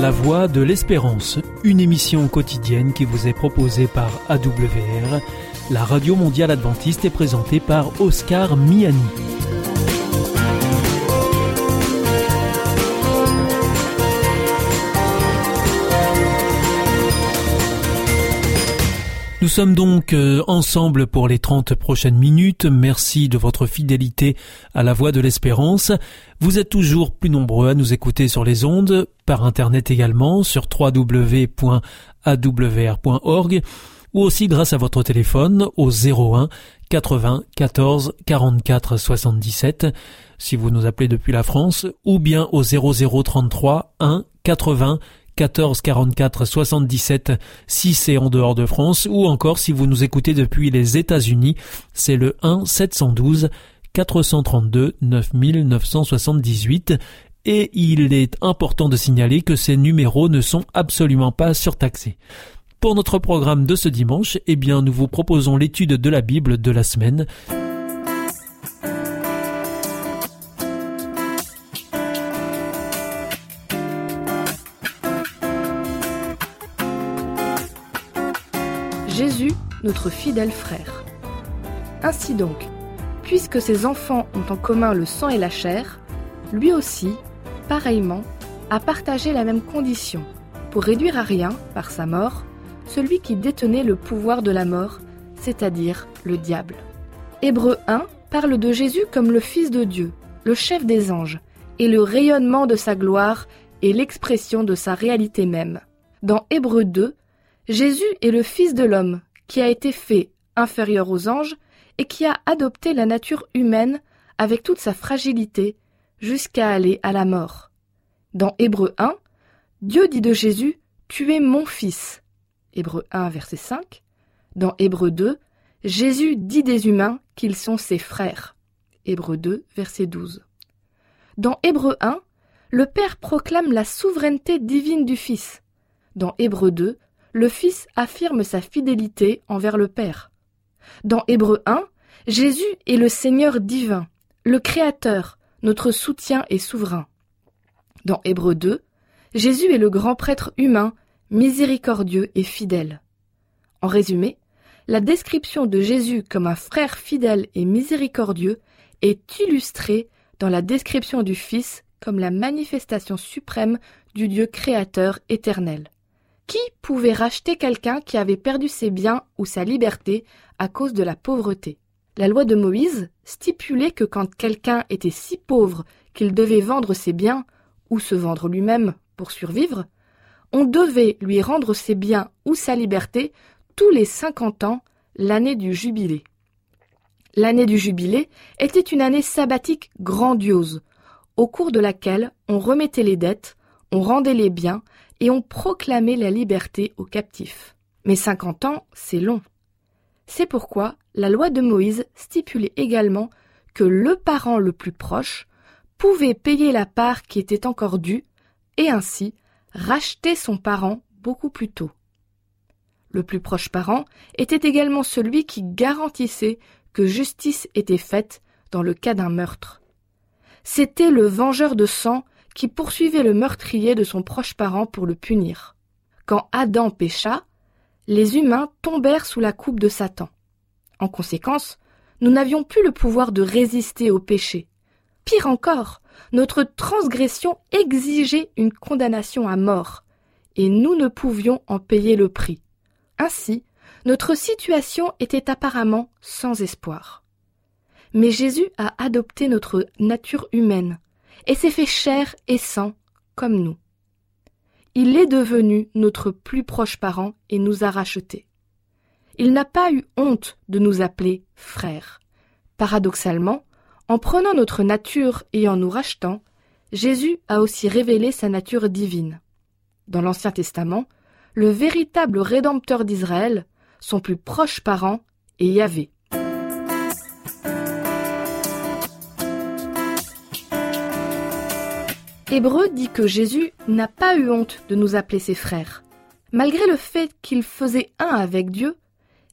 La Voix de l'Espérance, une émission quotidienne qui vous est proposée par AWR, la radio mondiale adventiste est présentée par Oscar Miani. Nous sommes donc euh, ensemble pour les 30 prochaines minutes. Merci de votre fidélité à la voix de l'espérance. Vous êtes toujours plus nombreux à nous écouter sur les ondes, par internet également, sur www.awr.org, ou aussi grâce à votre téléphone au 01 80 14 44 77 si vous nous appelez depuis la France, ou bien au 0033 1 80 14 44 77 si c'est en dehors de France ou encore si vous nous écoutez depuis les États-Unis, c'est le 1 712 432 9978 et il est important de signaler que ces numéros ne sont absolument pas surtaxés. Pour notre programme de ce dimanche, eh bien, nous vous proposons l'étude de la Bible de la semaine. Notre fidèle frère. Ainsi donc, puisque ses enfants ont en commun le sang et la chair, lui aussi, pareillement, a partagé la même condition, pour réduire à rien, par sa mort, celui qui détenait le pouvoir de la mort, c'est-à-dire le diable. Hébreu 1 parle de Jésus comme le Fils de Dieu, le chef des anges, et le rayonnement de sa gloire et l'expression de sa réalité même. Dans Hébreu 2, Jésus est le Fils de l'homme, qui a été fait inférieur aux anges et qui a adopté la nature humaine avec toute sa fragilité jusqu'à aller à la mort. Dans Hébreu 1, Dieu dit de Jésus Tu es mon fils. Hébreu 1, verset 5. Dans Hébreu 2, Jésus dit des humains qu'ils sont ses frères. Hébreu 2, verset 12. Dans Hébreu 1, le Père proclame la souveraineté divine du Fils. Dans Hébreu 2, le Fils affirme sa fidélité envers le Père. Dans Hébreu 1, Jésus est le Seigneur divin, le Créateur, notre soutien et souverain. Dans Hébreu 2, Jésus est le grand prêtre humain, miséricordieux et fidèle. En résumé, la description de Jésus comme un frère fidèle et miséricordieux est illustrée dans la description du Fils comme la manifestation suprême du Dieu créateur éternel. Qui pouvait racheter quelqu'un qui avait perdu ses biens ou sa liberté à cause de la pauvreté? La loi de Moïse stipulait que quand quelqu'un était si pauvre qu'il devait vendre ses biens ou se vendre lui-même pour survivre, on devait lui rendre ses biens ou sa liberté tous les cinquante ans, l'année du jubilé. L'année du jubilé était une année sabbatique grandiose, au cours de laquelle on remettait les dettes, on rendait les biens et ont proclamé la liberté aux captifs. Mais cinquante ans, c'est long. C'est pourquoi la loi de Moïse stipulait également que le parent le plus proche pouvait payer la part qui était encore due et ainsi racheter son parent beaucoup plus tôt. Le plus proche parent était également celui qui garantissait que justice était faite dans le cas d'un meurtre. C'était le vengeur de sang qui poursuivait le meurtrier de son proche parent pour le punir. Quand Adam pécha, les humains tombèrent sous la coupe de Satan. En conséquence, nous n'avions plus le pouvoir de résister au péché. Pire encore, notre transgression exigeait une condamnation à mort, et nous ne pouvions en payer le prix. Ainsi, notre situation était apparemment sans espoir. Mais Jésus a adopté notre nature humaine, et s'est fait chair et sang comme nous. Il est devenu notre plus proche parent et nous a rachetés. Il n'a pas eu honte de nous appeler frères. Paradoxalement, en prenant notre nature et en nous rachetant, Jésus a aussi révélé sa nature divine. Dans l'Ancien Testament, le véritable Rédempteur d'Israël, son plus proche parent, est Yahvé. Hébreu dit que Jésus n'a pas eu honte de nous appeler ses frères. Malgré le fait qu'il faisait un avec Dieu,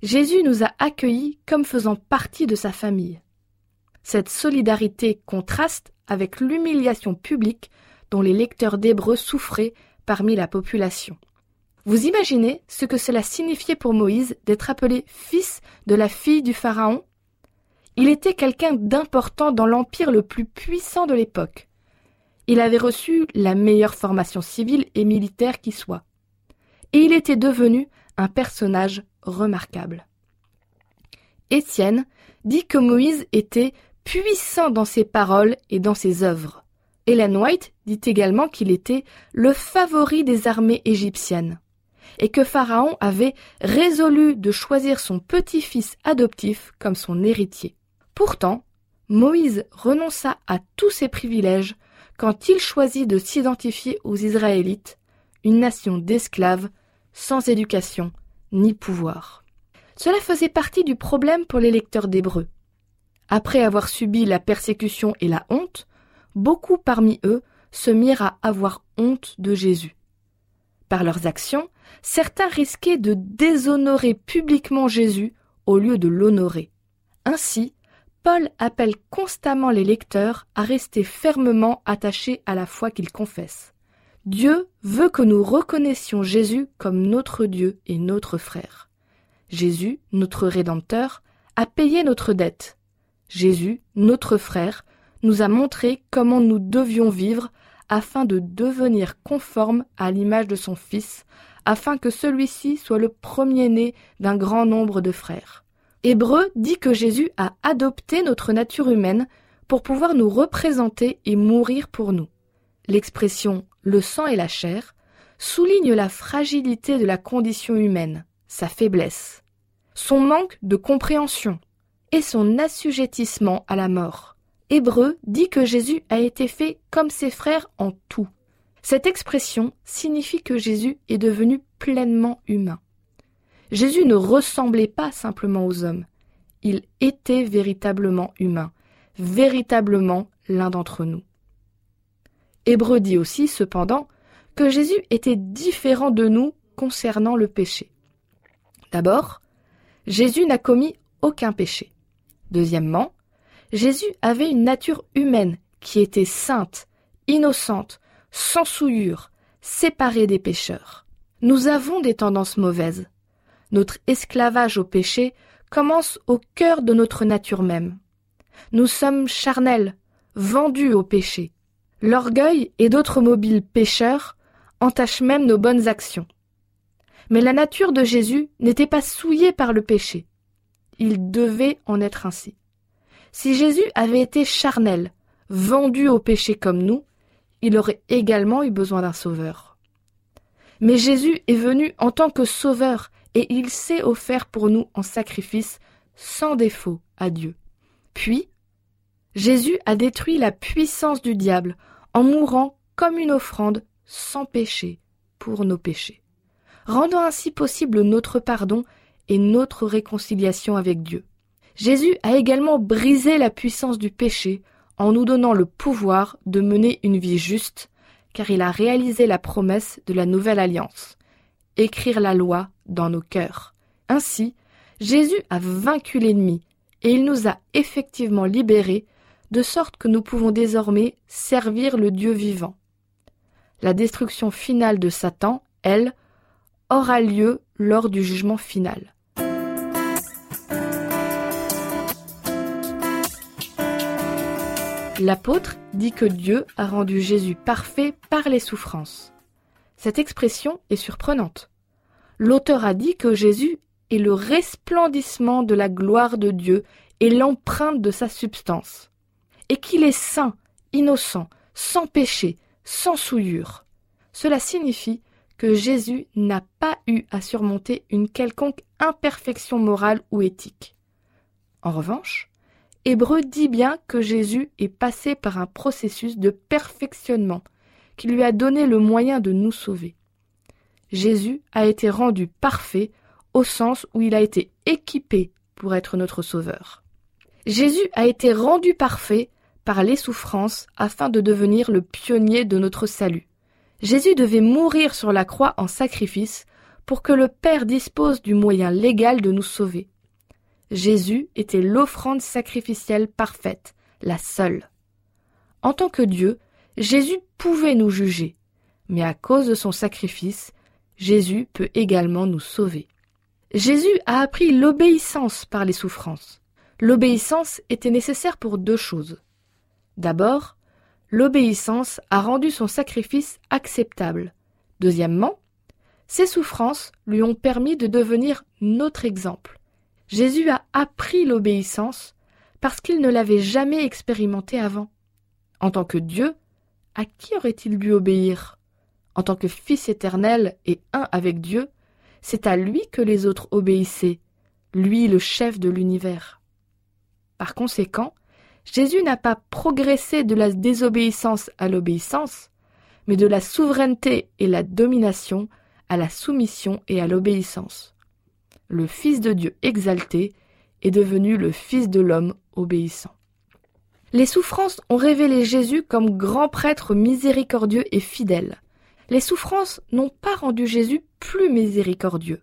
Jésus nous a accueillis comme faisant partie de sa famille. Cette solidarité contraste avec l'humiliation publique dont les lecteurs d'Hébreu souffraient parmi la population. Vous imaginez ce que cela signifiait pour Moïse d'être appelé fils de la fille du Pharaon? Il était quelqu'un d'important dans l'empire le plus puissant de l'époque. Il avait reçu la meilleure formation civile et militaire qui soit. Et il était devenu un personnage remarquable. Étienne dit que Moïse était puissant dans ses paroles et dans ses œuvres. Ellen White dit également qu'il était le favori des armées égyptiennes et que Pharaon avait résolu de choisir son petit-fils adoptif comme son héritier. Pourtant, Moïse renonça à tous ses privilèges quand il choisit de s'identifier aux Israélites, une nation d'esclaves, sans éducation ni pouvoir. Cela faisait partie du problème pour les lecteurs d'Hébreux. Après avoir subi la persécution et la honte, beaucoup parmi eux se mirent à avoir honte de Jésus. Par leurs actions, certains risquaient de déshonorer publiquement Jésus au lieu de l'honorer. Ainsi, Paul appelle constamment les lecteurs à rester fermement attachés à la foi qu'ils confessent. Dieu veut que nous reconnaissions Jésus comme notre Dieu et notre frère. Jésus, notre Rédempteur, a payé notre dette. Jésus, notre frère, nous a montré comment nous devions vivre afin de devenir conformes à l'image de son Fils, afin que celui-ci soit le premier-né d'un grand nombre de frères. Hébreu dit que Jésus a adopté notre nature humaine pour pouvoir nous représenter et mourir pour nous. L'expression le sang et la chair souligne la fragilité de la condition humaine sa faiblesse, son manque de compréhension et son assujettissement à la mort. Hébreu dit que Jésus a été fait comme ses frères en tout. Cette expression signifie que Jésus est devenu pleinement humain. Jésus ne ressemblait pas simplement aux hommes, il était véritablement humain, véritablement l'un d'entre nous. Hébreu dit aussi, cependant, que Jésus était différent de nous concernant le péché. D'abord, Jésus n'a commis aucun péché. Deuxièmement, Jésus avait une nature humaine qui était sainte, innocente, sans souillure, séparée des pécheurs. Nous avons des tendances mauvaises. Notre esclavage au péché commence au cœur de notre nature même. Nous sommes charnels, vendus au péché. L'orgueil et d'autres mobiles pécheurs entachent même nos bonnes actions. Mais la nature de Jésus n'était pas souillée par le péché. Il devait en être ainsi. Si Jésus avait été charnel, vendu au péché comme nous, il aurait également eu besoin d'un sauveur. Mais Jésus est venu en tant que sauveur et il s'est offert pour nous en sacrifice sans défaut à Dieu. Puis, Jésus a détruit la puissance du diable en mourant comme une offrande sans péché pour nos péchés rendant ainsi possible notre pardon et notre réconciliation avec Dieu. Jésus a également brisé la puissance du péché en nous donnant le pouvoir de mener une vie juste, car il a réalisé la promesse de la nouvelle alliance, écrire la loi dans nos cœurs. Ainsi, Jésus a vaincu l'ennemi, et il nous a effectivement libérés, de sorte que nous pouvons désormais servir le Dieu vivant. La destruction finale de Satan, elle, aura lieu lors du jugement final. L'apôtre dit que Dieu a rendu Jésus parfait par les souffrances. Cette expression est surprenante. L'auteur a dit que Jésus est le resplendissement de la gloire de Dieu et l'empreinte de sa substance, et qu'il est saint, innocent, sans péché, sans souillure. Cela signifie que Jésus n'a pas eu à surmonter une quelconque imperfection morale ou éthique. En revanche, Hébreu dit bien que Jésus est passé par un processus de perfectionnement qui lui a donné le moyen de nous sauver. Jésus a été rendu parfait au sens où il a été équipé pour être notre sauveur. Jésus a été rendu parfait par les souffrances afin de devenir le pionnier de notre salut. Jésus devait mourir sur la croix en sacrifice pour que le Père dispose du moyen légal de nous sauver. Jésus était l'offrande sacrificielle parfaite, la seule. En tant que Dieu, Jésus pouvait nous juger, mais à cause de son sacrifice, Jésus peut également nous sauver. Jésus a appris l'obéissance par les souffrances. L'obéissance était nécessaire pour deux choses. D'abord, l'obéissance a rendu son sacrifice acceptable. Deuxièmement, ses souffrances lui ont permis de devenir notre exemple. Jésus a appris l'obéissance parce qu'il ne l'avait jamais expérimenté avant. En tant que Dieu, à qui aurait-il dû obéir? En tant que Fils éternel et un avec Dieu, c'est à lui que les autres obéissaient, lui le chef de l'univers. Par conséquent, Jésus n'a pas progressé de la désobéissance à l'obéissance, mais de la souveraineté et la domination à la soumission et à l'obéissance. Le Fils de Dieu exalté est devenu le Fils de l'homme obéissant. Les souffrances ont révélé Jésus comme grand prêtre miséricordieux et fidèle. Les souffrances n'ont pas rendu Jésus plus miséricordieux.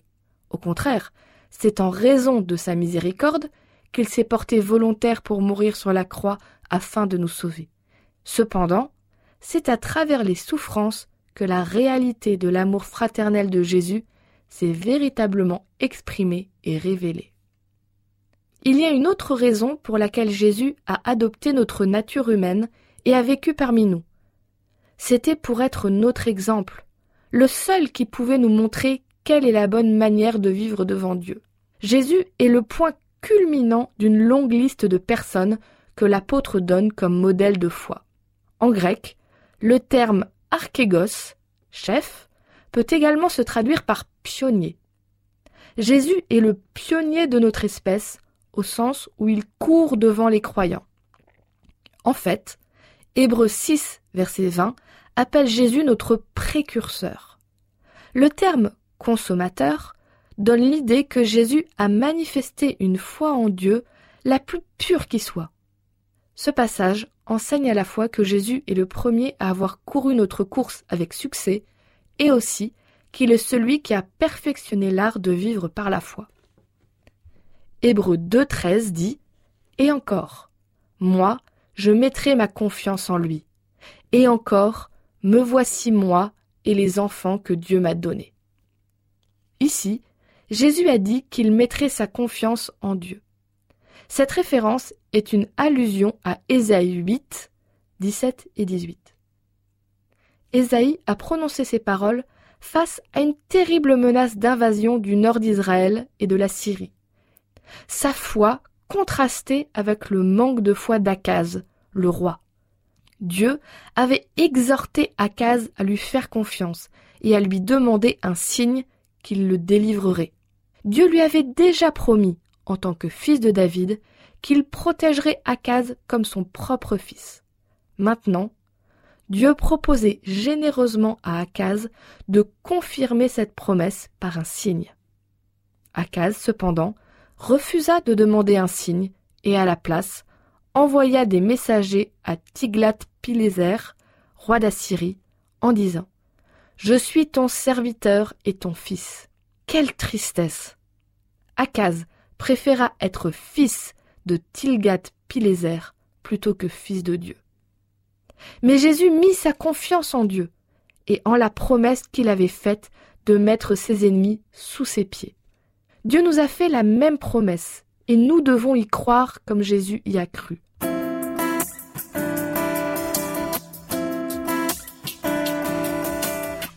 Au contraire, c'est en raison de sa miséricorde qu'il s'est porté volontaire pour mourir sur la croix afin de nous sauver. Cependant, c'est à travers les souffrances que la réalité de l'amour fraternel de Jésus s'est véritablement exprimée et révélée. Il y a une autre raison pour laquelle Jésus a adopté notre nature humaine et a vécu parmi nous. C'était pour être notre exemple, le seul qui pouvait nous montrer quelle est la bonne manière de vivre devant Dieu. Jésus est le point culminant d'une longue liste de personnes que l'apôtre donne comme modèle de foi. En grec, le terme archégos, chef, peut également se traduire par pionnier. Jésus est le pionnier de notre espèce au sens où il court devant les croyants. En fait, Hébreux 6, verset 20, appelle Jésus notre précurseur. Le terme consommateur donne l'idée que Jésus a manifesté une foi en Dieu la plus pure qui soit. Ce passage enseigne à la fois que Jésus est le premier à avoir couru notre course avec succès et aussi qu'il est celui qui a perfectionné l'art de vivre par la foi. Hébreux 2.13 dit Et encore, moi, je mettrai ma confiance en lui. Et encore, me voici moi et les enfants que Dieu m'a donnés. Ici, Jésus a dit qu'il mettrait sa confiance en Dieu. Cette référence est une allusion à Ésaïe 8, 17 et 18. Ésaïe a prononcé ces paroles face à une terrible menace d'invasion du nord d'Israël et de la Syrie sa foi contrastait avec le manque de foi d'Akaz, le roi. Dieu avait exhorté Akaz à lui faire confiance et à lui demander un signe qu'il le délivrerait. Dieu lui avait déjà promis, en tant que fils de David, qu'il protégerait Akaz comme son propre fils. Maintenant, Dieu proposait généreusement à Akaz de confirmer cette promesse par un signe. Akaz, cependant, refusa de demander un signe et à la place envoya des messagers à Tiglath-Pileser, roi d'Assyrie, en disant Je suis ton serviteur et ton fils. Quelle tristesse Akaz préféra être fils de Tilgath-Pileser plutôt que fils de Dieu. Mais Jésus mit sa confiance en Dieu et en la promesse qu'il avait faite de mettre ses ennemis sous ses pieds. Dieu nous a fait la même promesse, et nous devons y croire comme Jésus y a cru.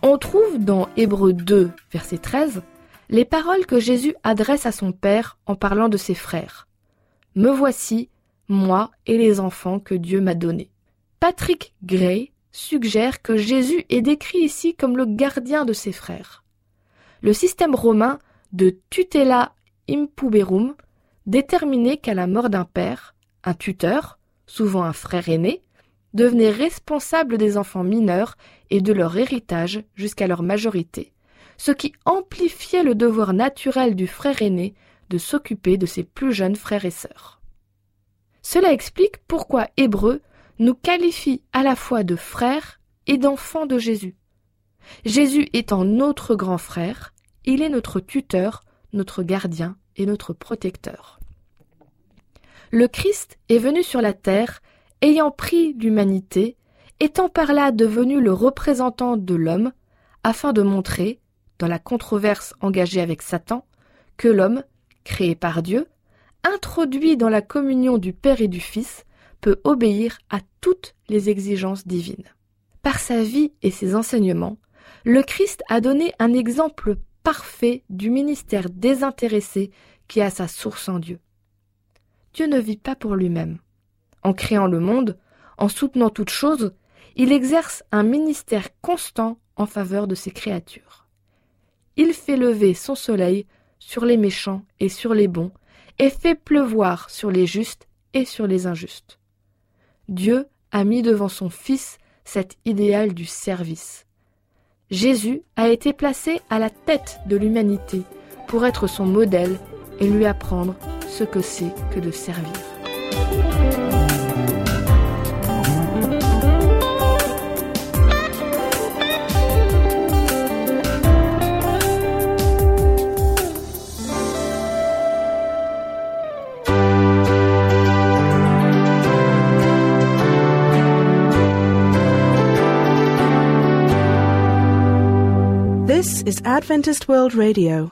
On trouve dans Hébreux 2, verset 13, les paroles que Jésus adresse à son Père en parlant de ses frères. Me voici, moi et les enfants que Dieu m'a donnés. Patrick Gray suggère que Jésus est décrit ici comme le gardien de ses frères. Le système romain de tutela impuberum déterminait qu'à la mort d'un père, un tuteur, souvent un frère aîné, devenait responsable des enfants mineurs et de leur héritage jusqu'à leur majorité, ce qui amplifiait le devoir naturel du frère aîné de s'occuper de ses plus jeunes frères et sœurs. Cela explique pourquoi Hébreu nous qualifie à la fois de frères et d'enfants de Jésus. Jésus étant notre grand frère, il est notre tuteur, notre gardien et notre protecteur. Le Christ est venu sur la terre, ayant pris l'humanité étant par là devenu le représentant de l'homme, afin de montrer, dans la controverse engagée avec Satan, que l'homme, créé par Dieu, introduit dans la communion du Père et du Fils, peut obéir à toutes les exigences divines. Par sa vie et ses enseignements, le Christ a donné un exemple parfait du ministère désintéressé qui a sa source en Dieu. Dieu ne vit pas pour lui-même. En créant le monde, en soutenant toute chose, il exerce un ministère constant en faveur de ses créatures. Il fait lever son soleil sur les méchants et sur les bons, et fait pleuvoir sur les justes et sur les injustes. Dieu a mis devant son Fils cet idéal du service. Jésus a été placé à la tête de l'humanité pour être son modèle et lui apprendre ce que c'est que de servir. This is Adventist World Radio,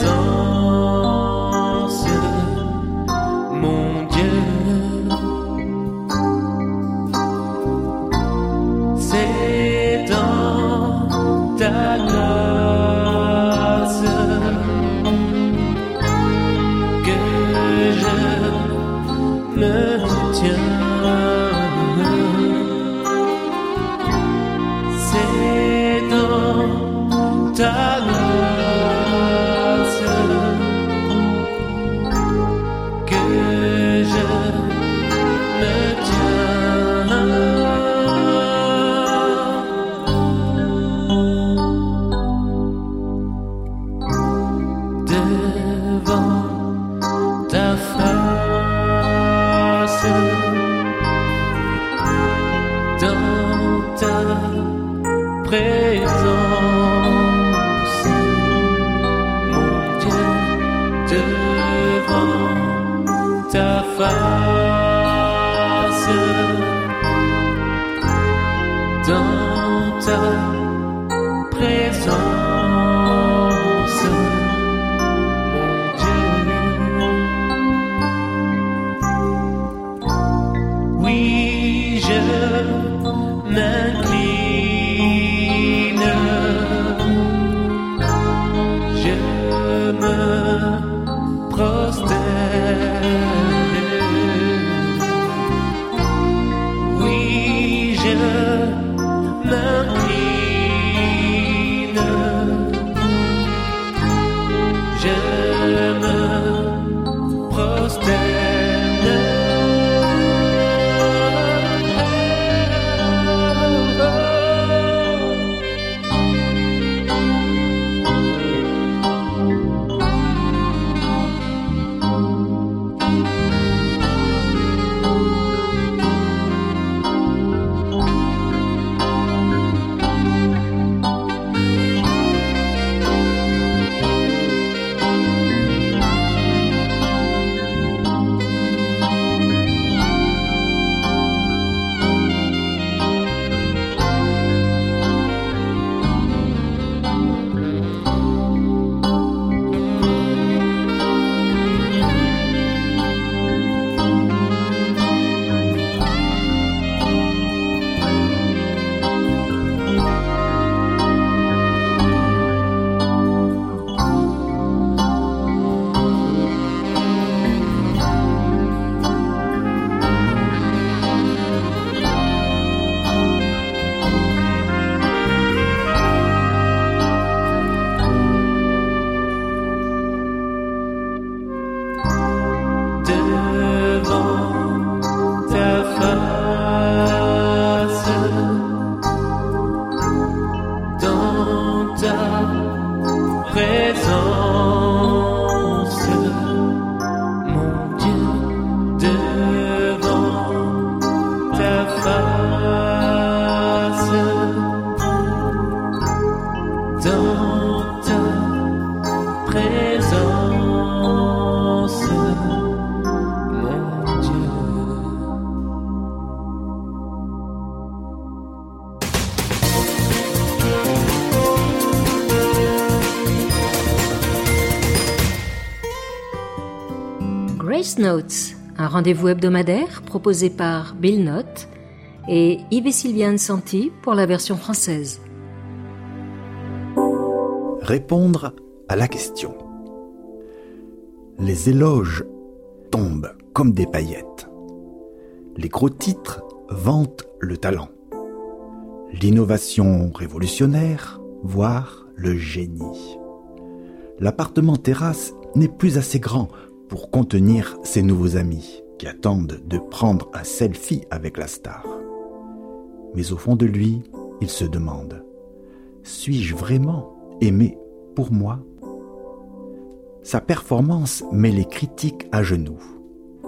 so goodbye. Notes, un rendez-vous hebdomadaire proposé par Bill Note et Yves Sylviane Santi pour la version française. Répondre à la question. Les éloges tombent comme des paillettes. Les gros titres vantent le talent. L'innovation révolutionnaire, voire le génie. L'appartement terrasse n'est plus assez grand pour contenir ses nouveaux amis qui attendent de prendre un selfie avec la star. Mais au fond de lui, il se demande, suis-je vraiment aimé pour moi? Sa performance met les critiques à genoux.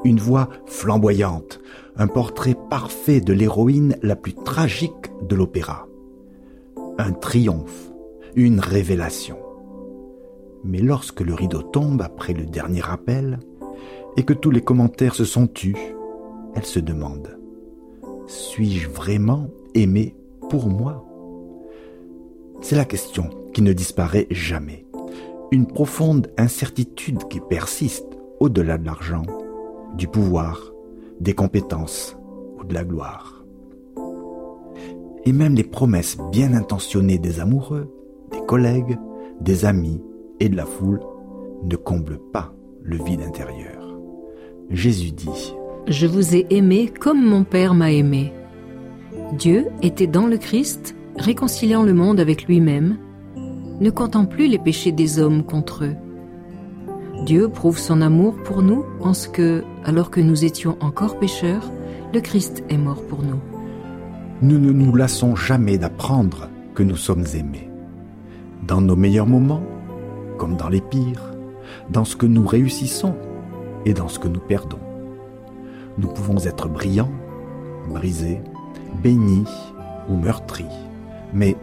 Une voix flamboyante, un portrait parfait de l'héroïne la plus tragique de l'opéra. Un triomphe, une révélation. Mais lorsque le rideau tombe après le dernier appel, et que tous les commentaires se sont tus, elle se demande, suis-je vraiment aimé pour moi? C'est la question qui ne disparaît jamais. Une profonde incertitude qui persiste au-delà de l'argent, du pouvoir, des compétences ou de la gloire. Et même les promesses bien intentionnées des amoureux, des collègues, des amis et de la foule ne comblent pas le vide intérieur. Jésus dit Je vous ai aimé comme mon Père m'a aimé. Dieu était dans le Christ, réconciliant le monde avec lui-même, ne comptant plus les péchés des hommes contre eux. Dieu prouve son amour pour nous en ce que, alors que nous étions encore pécheurs, le Christ est mort pour nous. Nous ne nous lassons jamais d'apprendre que nous sommes aimés. Dans nos meilleurs moments, comme dans les pires, dans ce que nous réussissons et dans ce que nous perdons. Nous pouvons être brillants, brisés, bénis ou meurtris, mais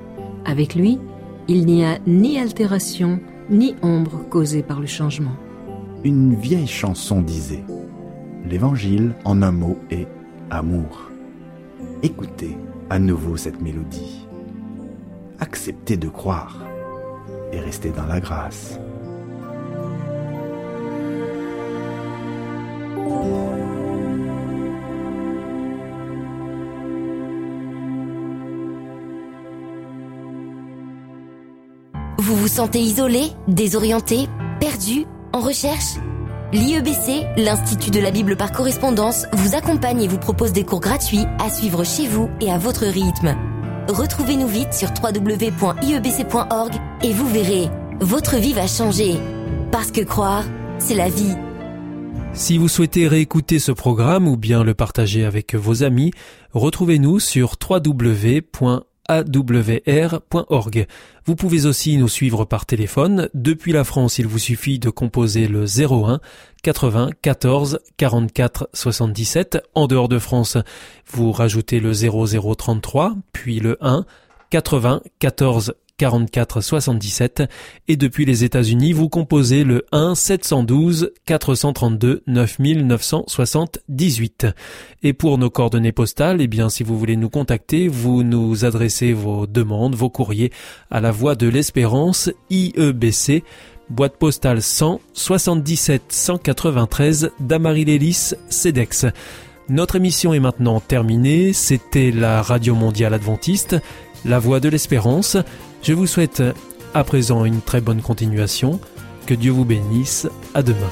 Avec lui, il n'y a ni altération ni ombre causée par le changement. une vieille chanson disait L'Évangile en un mot est amour. Écoutez à nouveau cette mélodie. Acceptez de croire et restez dans la grâce. Vous vous sentez isolé, désorienté, perdu, en recherche? L'IEBC, l'Institut de la Bible par correspondance, vous accompagne et vous propose des cours gratuits à suivre chez vous et à votre rythme. Retrouvez-nous vite sur www.iebc.org et vous verrez, votre vie va changer. Parce que croire, c'est la vie. Si vous souhaitez réécouter ce programme ou bien le partager avec vos amis, retrouvez-nous sur www.awr.org. Vous pouvez aussi nous suivre par téléphone. Depuis la France, il vous suffit de composer le 01 80 14 44 77. En dehors de France, vous rajoutez le 0033, puis le 1 80 14 44 77 et depuis les États-Unis, vous composez le 1 712 432 9978. Et pour nos coordonnées postales, eh bien si vous voulez nous contacter, vous nous adressez vos demandes, vos courriers à la Voix de l'Espérance IEBC boîte postale 100 77 193 Damary-Lélis Cedex. Notre émission est maintenant terminée. C'était la Radio Mondiale Adventiste, la Voix de l'Espérance. Je vous souhaite à présent une très bonne continuation. Que Dieu vous bénisse. À demain.